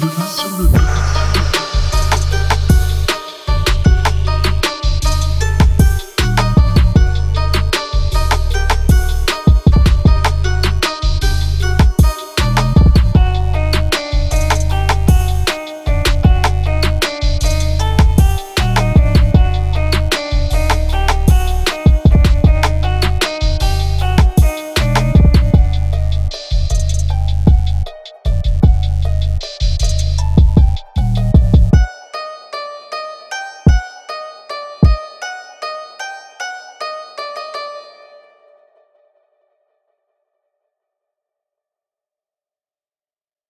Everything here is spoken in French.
l'émission de musique